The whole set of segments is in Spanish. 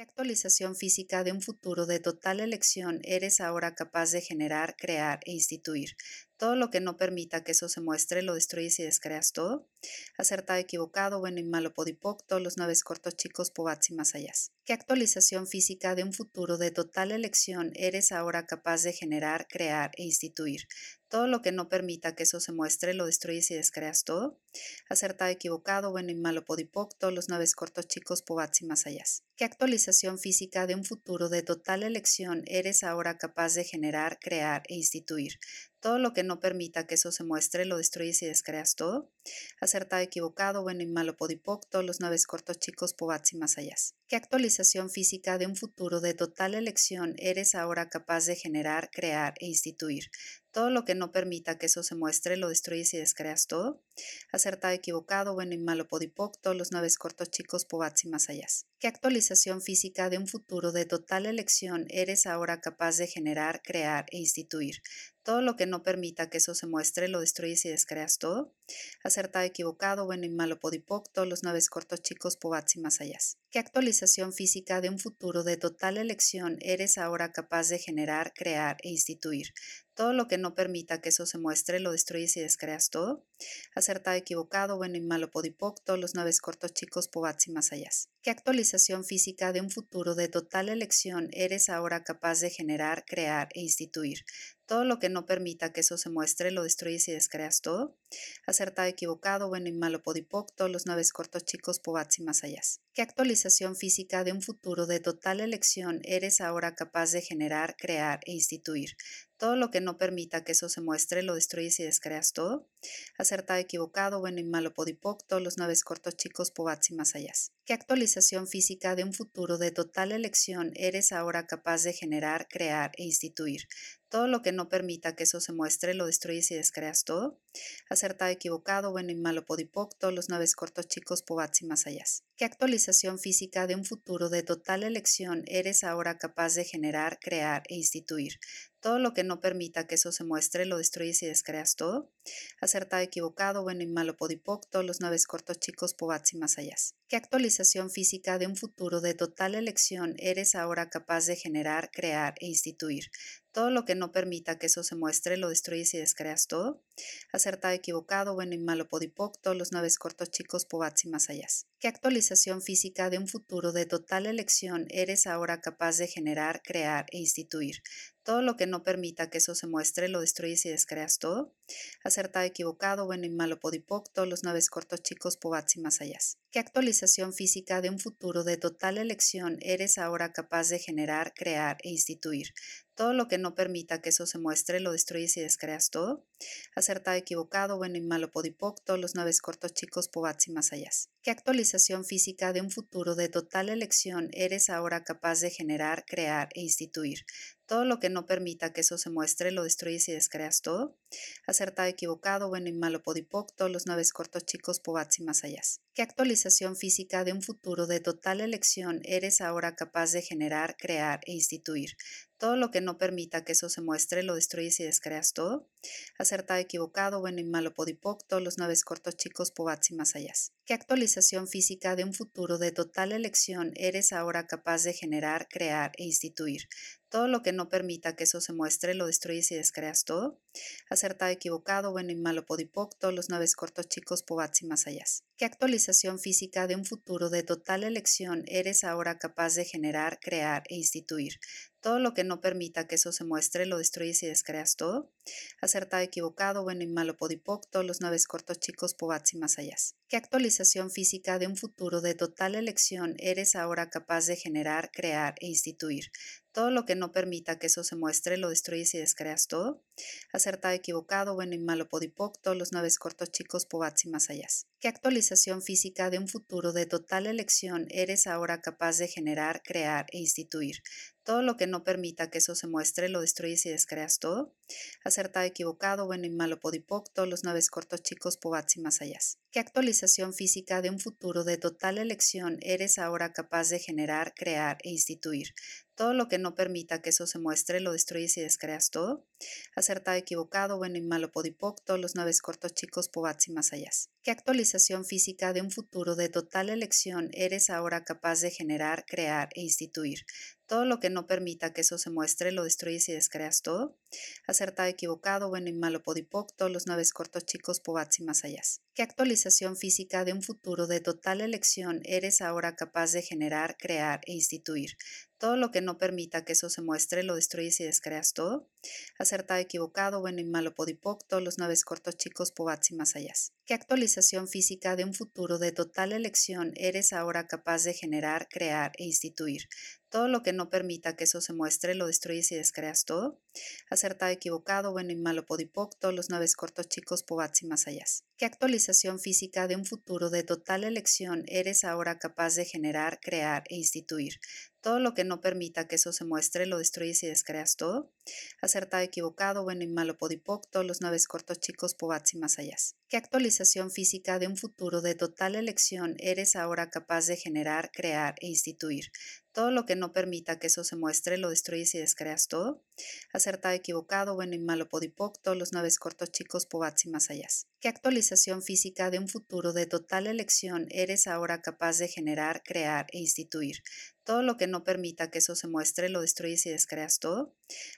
¿Qué actualización física de un futuro de total elección eres ahora capaz de generar, crear e instituir? Todo lo que no permita que eso se muestre, lo destruyes y descreas todo. Acertado, equivocado, bueno y malo, podipoc, todos los nueve cortos chicos, pobats y más allá. ¿Qué actualización física de un futuro de total elección eres ahora capaz de generar, crear e instituir? Todo lo que no permita que eso se muestre, lo destruyes y descreas todo. Acertado, equivocado, bueno y malo, podipoc, todos los nueve cortos chicos, pobats y más allá. ¿Qué actualización física de un futuro de total elección eres ahora capaz de generar, crear e instituir? Todo lo que no permita que eso se muestre, lo destruyes y descreas todo. Acertado, equivocado, bueno y malo, podipoc, todos los nueve cortos chicos, pobats y más allá. ¿Qué actualización física de un futuro de total elección eres ahora capaz de generar, crear e instituir? Todo lo que no permita que eso se muestre, lo destruyes y descreas todo. Acertado, equivocado, bueno y malo, podipoc, todos los nueve cortos chicos, pobats y más allá. ¿Qué actualización física de un futuro de total elección eres ahora capaz de generar, crear e instituir? Todo lo que no permita que eso se muestre, lo destruyes y descreas todo. Acertado, equivocado, bueno y malo, podipoc, todos los nueve cortos chicos, pobats y más allá. ¿Qué actualización física de un futuro de total elección eres ahora capaz de generar, crear e instituir? Todo lo que no permita que eso se muestre, lo destruyes y descreas todo. Acertado, equivocado, bueno y malo, podipoc, todos los nueve cortos chicos, pobats y más allá. ¿Qué actualización física de un futuro de total elección eres ahora capaz de generar, crear e instituir? Todo lo que no permita que eso se muestre, lo destruyes y descreas todo. Acertado, equivocado, bueno y malo, podipoc, los nueve cortos chicos, pobats y más allá. ¿Qué actualización física de un futuro de total elección eres ahora capaz de generar, crear e instituir? Todo lo que no permita que eso se muestre, lo destruyes y descreas todo. Acertado, equivocado, bueno y malo, podipoc, los nueve cortos chicos, pobats y más allá. ¿Qué actualización física de un futuro de total elección eres ahora capaz de generar, crear e instituir? Todo lo que no permita que eso se muestre, lo destruyes y descreas todo. Equivocado, bueno y malo, podipoc, todos los nueve cortos chicos, pobats y más allá. ¿Qué actualización física de un futuro de total elección eres ahora capaz de generar, crear e instituir? Todo lo que no permita que eso se muestre, lo destruyes y descreas todo. Acertado, equivocado, bueno y malo, podipoc, todos los nueve cortos chicos, pobats y más allá. ¿Qué actualización física de un futuro de total elección eres ahora capaz de generar, crear e instituir? Todo lo que no permita que eso se muestre, lo destruyes y descreas todo. Acertado, equivocado, bueno y malo, podipoc, todos los nueve cortos chicos, pobats y más allá. ¿Qué actualización física de un futuro de total elección eres ahora capaz de generar, crear e instituir? Todo lo que no permita que eso se muestre, lo destruyes y descreas todo. Acertado, equivocado, bueno y malo, podipoc, todos los nueve cortos chicos, pobats y más allá. ¿Qué actualización física de un futuro de total elección eres ahora capaz de generar, crear e instituir? Todo lo que no permita que eso se muestre, lo destruyes y descreas todo. Acertado, equivocado, bueno y malo, podipoc, los nueve cortos chicos, pobats y más allá. ¿Qué actualización física de un futuro de total elección eres ahora capaz de generar, crear e instituir? Todo lo que no permita que eso se muestre, lo destruyes y descreas todo. Acertado, equivocado, bueno y malo, podipoc, todos los nueve cortos chicos, pobats y más allá. ¿Qué actualización física de un futuro de total elección eres ahora capaz de generar, crear e instituir? Todo lo que no permita que eso se muestre, lo destruyes y descreas todo. Equivocado, bueno y malo, podipoc, todos los nueve cortos chicos, pobats y más allá. ¿Qué actualización física de un futuro de total elección eres ahora capaz de generar, crear e instituir? Todo lo que no permita que eso se muestre, lo destruyes y descreas todo. Acertado, equivocado, bueno y malo, podipoc, todos los nueve cortos chicos, pobats y más allá. ¿Qué actualización física de un futuro de total elección eres ahora capaz de generar, crear e instituir? Todo lo que no permita que eso se muestre, lo destruyes y descreas todo. Acertado, equivocado, bueno y malo, podipoc, todos los nueve cortos chicos, pobats y más allá. ¿Qué actualización física de un futuro de total elección eres ahora capaz de generar, crear e instituir? Todo lo que no permita que eso se muestre, lo destruyes y descreas todo. Acertado, equivocado, bueno y malo, podipoc, todos los nueve cortos chicos, pobats y más allá. ¿Qué actualización física de un futuro de total elección eres ahora capaz de generar, crear e instituir? Todo lo que no permita que eso se muestre, lo destruyes y descreas todo. Acertado, equivocado, bueno y malo, podipoc, los nueve cortos chicos, pobats y más allá. ¿Qué actualización física de un futuro de total elección eres ahora capaz de generar, crear e instituir? Todo lo que no permita que eso se muestre, lo destruyes y descreas todo. Acertado, equivocado, bueno y malo, podipoc, los nueve cortos chicos, pobats y más allá. ¿Qué actualización física de un futuro de total elección eres ahora capaz de generar, crear e instituir? Todo lo que no permita que eso se muestre, lo destruyes y descreas todo. Acertado, equivocado, bueno y malo, podipoc, todos los nueve cortos chicos, pobats y más allá. ¿Qué actualización física de un futuro de total elección eres ahora capaz de generar, crear e instituir? Todo lo que no permita que eso se muestre, lo destruyes y descreas todo. Acertado, equivocado, bueno y malo, podipoc, todos los nueve cortos chicos, pobats y más allá. ¿Qué actualización física de un futuro de total elección eres ahora capaz de generar, crear e instituir? Todo lo que no permita que eso se muestre, lo destruyes y descreas todo. Acertado, equivocado, bueno y malo, podipoc, todos los nueve cortos chicos, pobats y más allá. ¿Qué actualización física de un futuro de total elección eres ahora capaz de generar, crear e instituir? Todo lo que no permita que eso se muestre, lo destruyes y descreas todo. Acertado, equivocado, bueno y malo, podipoc, todos los nueve cortos chicos, pobats y más allá. ¿Qué actualización física de un futuro de total elección eres ahora capaz de generar, crear e instituir? Todo lo que no permita que eso se muestre, lo destruyes y descreas todo. Acertado, equivocado, bueno y malo, podipoc, todos los nueve cortos chicos, pobats y más allá. ¿Qué actualización física de un futuro de total elección eres ahora capaz de generar, crear e instituir? Todo lo que no permita que eso se muestre, lo destruyes y descreas todo.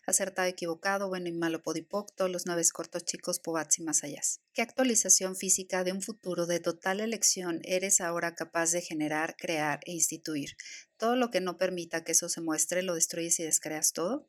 Acertado, equivocado, bueno y malo, podipoc, todos los nueve cortos chicos, pobats y más allá. ¿Qué actualización física de un futuro de total elección eres ahora capaz de generar, crear e instituir? Todo lo que no permita que eso se muestre, lo destruyes y descreas todo.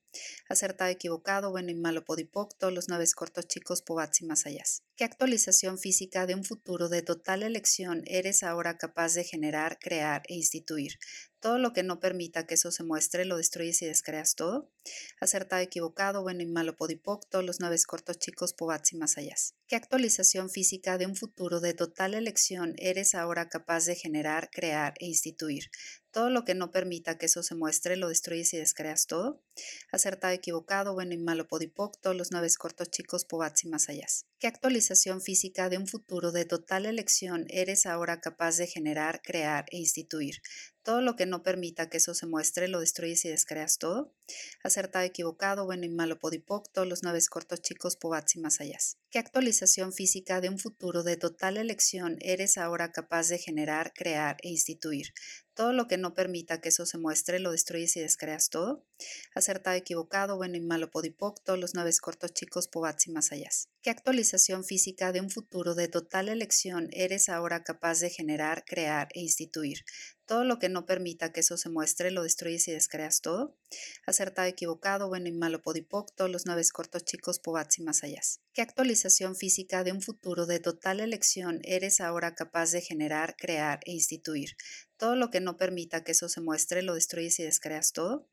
Acertado, equivocado, bueno y malo, podipoc, todos los nueve cortos chicos, pobats y más allá. ¿Qué actualización física de un futuro de total elección eres ahora capaz de generar, crear e instituir? Todo lo que no permita que eso se muestre, lo destruyes y descreas todo. Acertado, equivocado, bueno y malo, podipoc, todos los nueve cortos chicos, pobats y más allá. ¿Qué actualización física de un futuro de total elección eres ahora capaz de generar, crear e instituir? Todo lo que no permita que eso se muestre, lo destruyes y descreas todo. Acertado, equivocado, bueno y malo, podipoc, los cortos chicos, pobats y más allá. ¿Qué actualización física de un futuro de total elección eres ahora capaz de generar, crear e instituir? Todo lo que no permita que eso se muestre, lo destruyes y descreas todo. Acertado, equivocado, bueno y malo, podipoc, todos los nueve cortos chicos, pobats y más allá. ¿Qué actualización física de un futuro de total elección eres ahora capaz de generar, crear e instituir? Todo lo que no permita que eso se muestre, lo destruyes y descreas todo. Acertado, equivocado, bueno y malo, podipoc, todos los nueve cortos chicos, pobats y más allá. ¿Qué actualización física de un futuro de total elección eres ahora capaz de generar, crear e instituir? Todo lo que no permita que eso se muestre, lo destruyes y descreas todo. Acertado, equivocado, bueno y malo, podipoc, todos los nueve cortos chicos, pobats y más allá. ¿Qué actualización física de un futuro de total elección eres ahora capaz de generar, crear e instituir? Todo lo que no permita que eso se muestre, lo destruyes y descreas todo.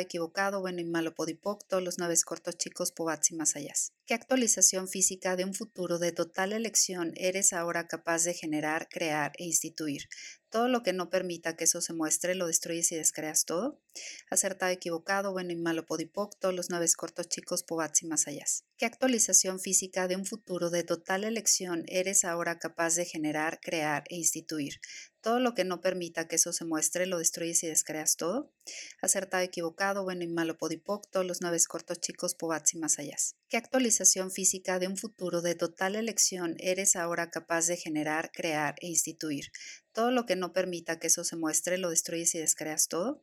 Equivocado, bueno y malo, podipoc, los nueve cortos chicos, pobats y más allá. ¿Qué actualización física de un futuro de total elección eres ahora capaz de generar, crear e instituir? Todo lo que no permita que eso se muestre, lo destruyes y descreas todo. Acertado, equivocado, bueno y malo, podipoc, los nueve cortos chicos, pobats y más allá. ¿Qué actualización física de un futuro de total elección eres ahora capaz de generar, crear e instituir? Todo lo que no permita que eso se muestre, lo destruyes y descreas todo. Acertado, equivocado, bueno y malo, podipoc, los nueve cortos chicos, pobats y más allá. ¿Qué actualización física de un futuro de total elección eres ahora capaz de generar, crear e instituir? Todo lo que no permita que eso se muestre, lo destruyes y descreas todo.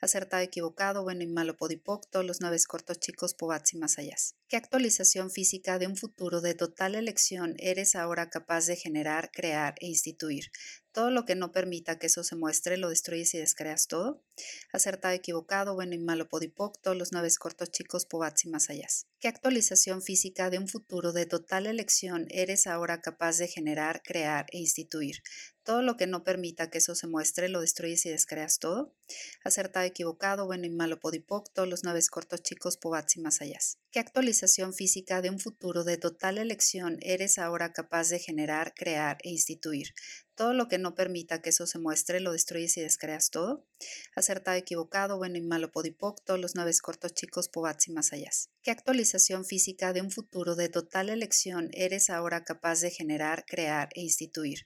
Acertado, equivocado, bueno y malo, podipoc, todos los nueve cortos chicos, pobats y más allá. ¿Qué actualización física de un futuro de total elección eres ahora capaz de generar, crear e instituir? Todo lo que no permita que eso se muestre, lo destruyes y descreas todo. Acertado, equivocado, bueno y malo, podipoc, todos los nueve cortos chicos, pobats y más allá. ¿Qué actualización física de un futuro de total elección eres ahora capaz de generar, crear e instituir? Todo lo que no permita que eso se muestre, lo destruyes y descreas todo. Acertado, equivocado, bueno y malo, podipoc, todos los nueve cortos chicos, pobats y más allá. ¿Qué actualización física de un futuro de total elección eres ahora capaz de generar, crear e instituir? Todo lo que no permita que eso se muestre, lo destruyes y descreas todo. Acertado, equivocado, bueno y malo, podipoc, todos los nueve cortos chicos, pobats y más allá. ¿Qué actualización física de un futuro de total elección eres ahora capaz de generar, crear e instituir?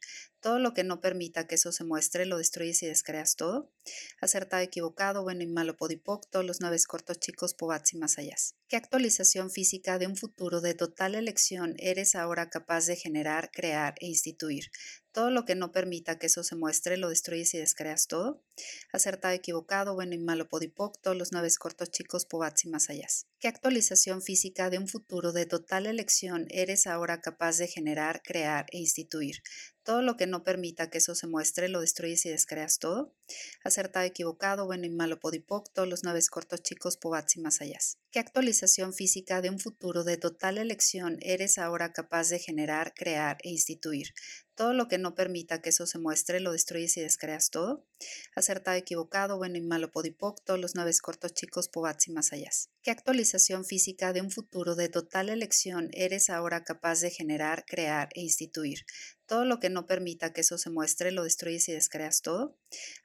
Todo lo que no permita que eso se muestre, lo destruyes y descreas todo. Acertado, equivocado, bueno y malo, podipoc, todos los naves cortos chicos, pobats y más allá. ¿Qué actualización física de un futuro de total elección eres ahora capaz de generar, crear e instituir? Todo lo que no permita que eso se muestre, lo destruyes y descreas todo. Acertado, equivocado, bueno y malo, podipoc, todos los naves cortos chicos, pobats y más allá. ¿Qué actualización física de un futuro de total elección eres ahora capaz de generar, crear e instituir? Todo lo que no permita que eso se muestre, lo destruyes y descreas todo. Acertado, equivocado, bueno y malo, podipoc, los naves cortos chicos, pobats y más allá. ¿Qué actualización física de un futuro de total elección eres ahora capaz de generar, crear e instituir? Todo lo que no permita que eso se muestre, lo destruyes y descreas todo. Acertado, equivocado, bueno y malo, podipoc, todos los naves cortos chicos, pobats y más allá. ¿Qué actualización física de un futuro de total elección eres ahora capaz de generar, crear e instituir? Todo lo que no permita que eso se muestre, lo destruyes y descreas todo.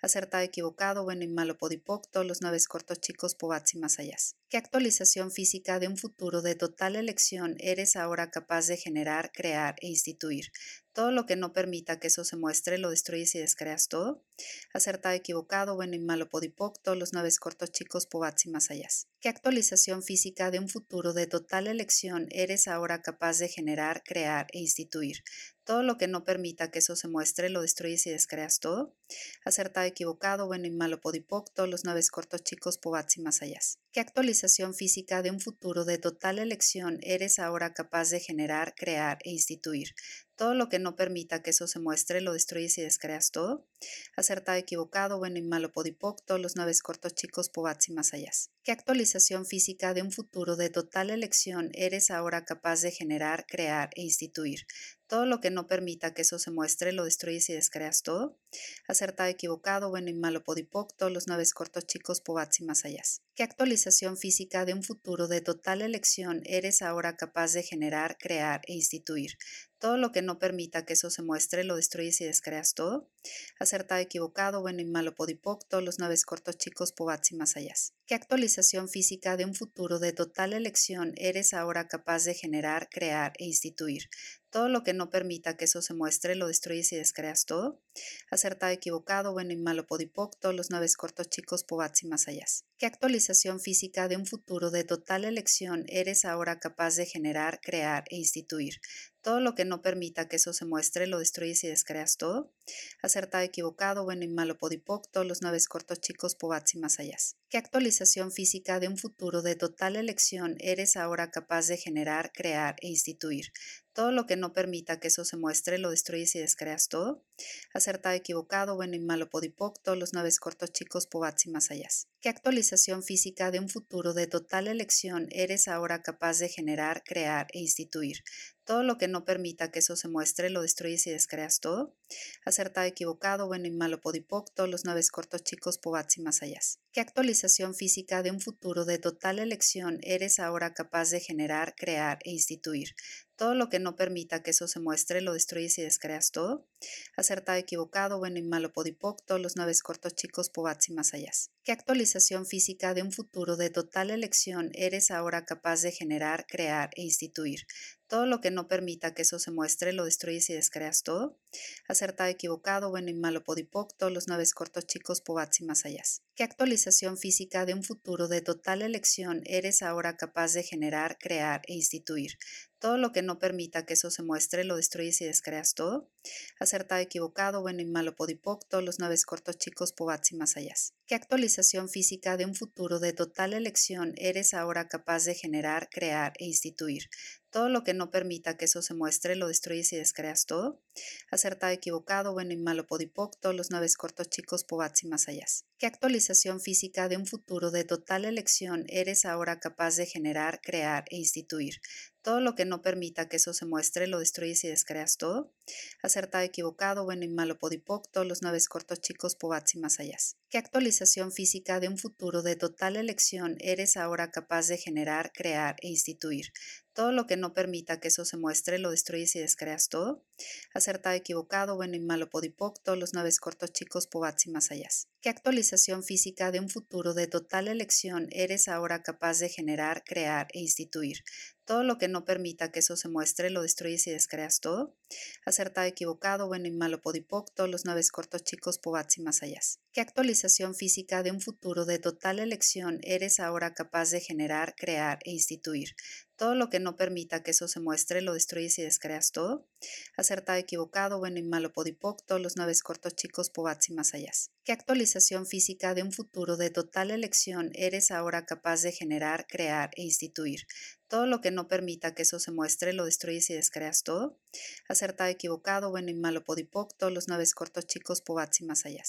Acertado, equivocado, bueno y malo, podipoc, todos los naves cortos chicos, pobats y más allá. ¿Qué actualización física de un futuro de total elección eres ahora capaz de generar, crear e instituir? Todo lo que no permita que eso se muestre, lo destruyes y descreas todo. Acertado, equivocado, bueno y malo, podipoc, todos los naves cortos chicos, pobats y más allá. ¿Qué actualización física de un futuro de total elección eres ahora capaz de generar, crear e instituir? Todo lo que no permita que eso se muestre, lo destruyes y descreas todo. Acertado, equivocado, bueno y malo, podipoc, todos los naves cortos chicos, pobats y más allá. ¿Qué actualización física de un futuro de total elección eres ahora capaz de generar, crear e instituir? Todo lo que no permita que eso se muestre, lo destruyes y descreas todo. Acertado, equivocado, bueno y malo, podipoc, todos los naves cortos chicos, pobats y más allá. ¿Qué actualización física de un futuro de total elección eres ahora capaz de generar, crear e instituir? Todo lo que no permita que eso se muestre, lo destruyes y descreas todo. Acertado, equivocado, bueno y malo, podipoc, los naves cortos chicos, pobats y más allá. ¿Qué actualización física de un futuro de total elección eres ahora capaz de generar, crear e instituir? Todo lo que no permita que eso se muestre, lo destruyes y descreas todo. Acertado, equivocado, bueno y malo, podipoc, todos los naves cortos chicos, pobats y más allá. ¿Qué actualización física de un futuro de total elección eres ahora capaz de generar, crear e instituir? Todo lo que no permita que eso se muestre, lo destruyes y descreas todo. Acertado, equivocado, bueno y malo, podipoc, todos los naves cortos chicos, pobats y más allá. ¿Qué actualización física de un futuro de total elección eres ahora capaz de generar, crear e instituir? Todo lo que no permita que eso se muestre, lo destruyes y descreas todo. Acertado, equivocado, bueno y malo, podipoc, todos los naves cortos chicos, pobats y más allá. ¿Qué actualización física de un futuro de total elección eres ahora capaz de generar, crear e instituir? Todo lo que no permita que eso se muestre, lo destruyes y descreas todo. Acertado, equivocado, bueno y malo, podipoc, todos los naves cortos chicos, pobats y más allá. ¿Qué actualización física de un futuro de total elección eres ahora capaz de generar, crear e instituir? Todo lo que no permita que eso se muestre, lo destruyes y descreas todo. Acertado, equivocado, bueno y malo, podipoc, todos los naves cortos chicos, pobats y más allá. ¿Qué actualización física de un futuro de total elección eres ahora capaz de generar, crear e instituir? Todo lo que no permita que eso se muestre, lo destruyes y descreas todo. Acertado, equivocado, bueno y malo, podipoc, todos los naves cortos chicos, pobats y más allá. ¿Qué actualización física de un futuro de total elección eres ahora capaz de generar, crear e instituir? Todo lo que no permita que eso se muestre, lo destruyes y descreas todo. Acertado, equivocado, bueno y malo, podipoc, todos los naves cortos chicos, pobats y más allá. ¿Qué actualización física de un futuro de total elección eres ahora capaz de generar, crear e instituir? Todo lo que no permita que eso se muestre, lo destruyes y descreas todo. Acertado, equivocado, bueno y malo, podipoc, todos los naves cortos chicos, pobats y más allá. ¿Qué actualización física de un futuro de total elección eres ahora capaz de generar, crear e instituir? Todo lo que no permita que eso se muestre, lo destruyes y descreas todo. Acertado, equivocado, bueno y malo, podipoc, todos los naves cortos chicos, pobats y más allá. ¿Qué actualización física de un futuro de total elección eres ahora capaz de generar, crear e instituir? Todo lo que no permita que eso se muestre, lo destruyes y descreas todo. Acertado, equivocado, bueno y malo, podipoc, todos los naves cortos chicos, pobats y más allá. ¿Qué actualización física de un futuro de total elección eres ahora capaz de generar, crear e instituir? Todo lo que no permita que eso se muestre, lo destruyes y descreas todo. Acertado, equivocado, bueno y malo, podipoc, los naves cortos chicos, pobats y más allá. ¿Qué actualización física de un futuro de total elección eres ahora capaz de generar, crear e instituir. Todo lo que no permita que eso se muestre, lo destruyes y descreas todo. Acertado, equivocado, bueno y malo, podipoc, los naves cortos, chicos, pobats y más allá. ¿Qué actualización física de un futuro de total elección eres ahora capaz de generar, crear e instituir? Todo lo que no permita que eso se muestre, lo destruyes y descreas todo. Acertado, equivocado, bueno y malo, podipoc, todos los naves cortos, chicos, pobats y más allá. ¿Qué actualización física de un futuro de total elección eres ahora capaz de generar, crear e instituir? Todo lo que no permita que eso se muestre, lo destruyes y descreas todo. Acertado, equivocado, bueno y malo, podipoc, los naves cortos, chicos, pobats y más allá.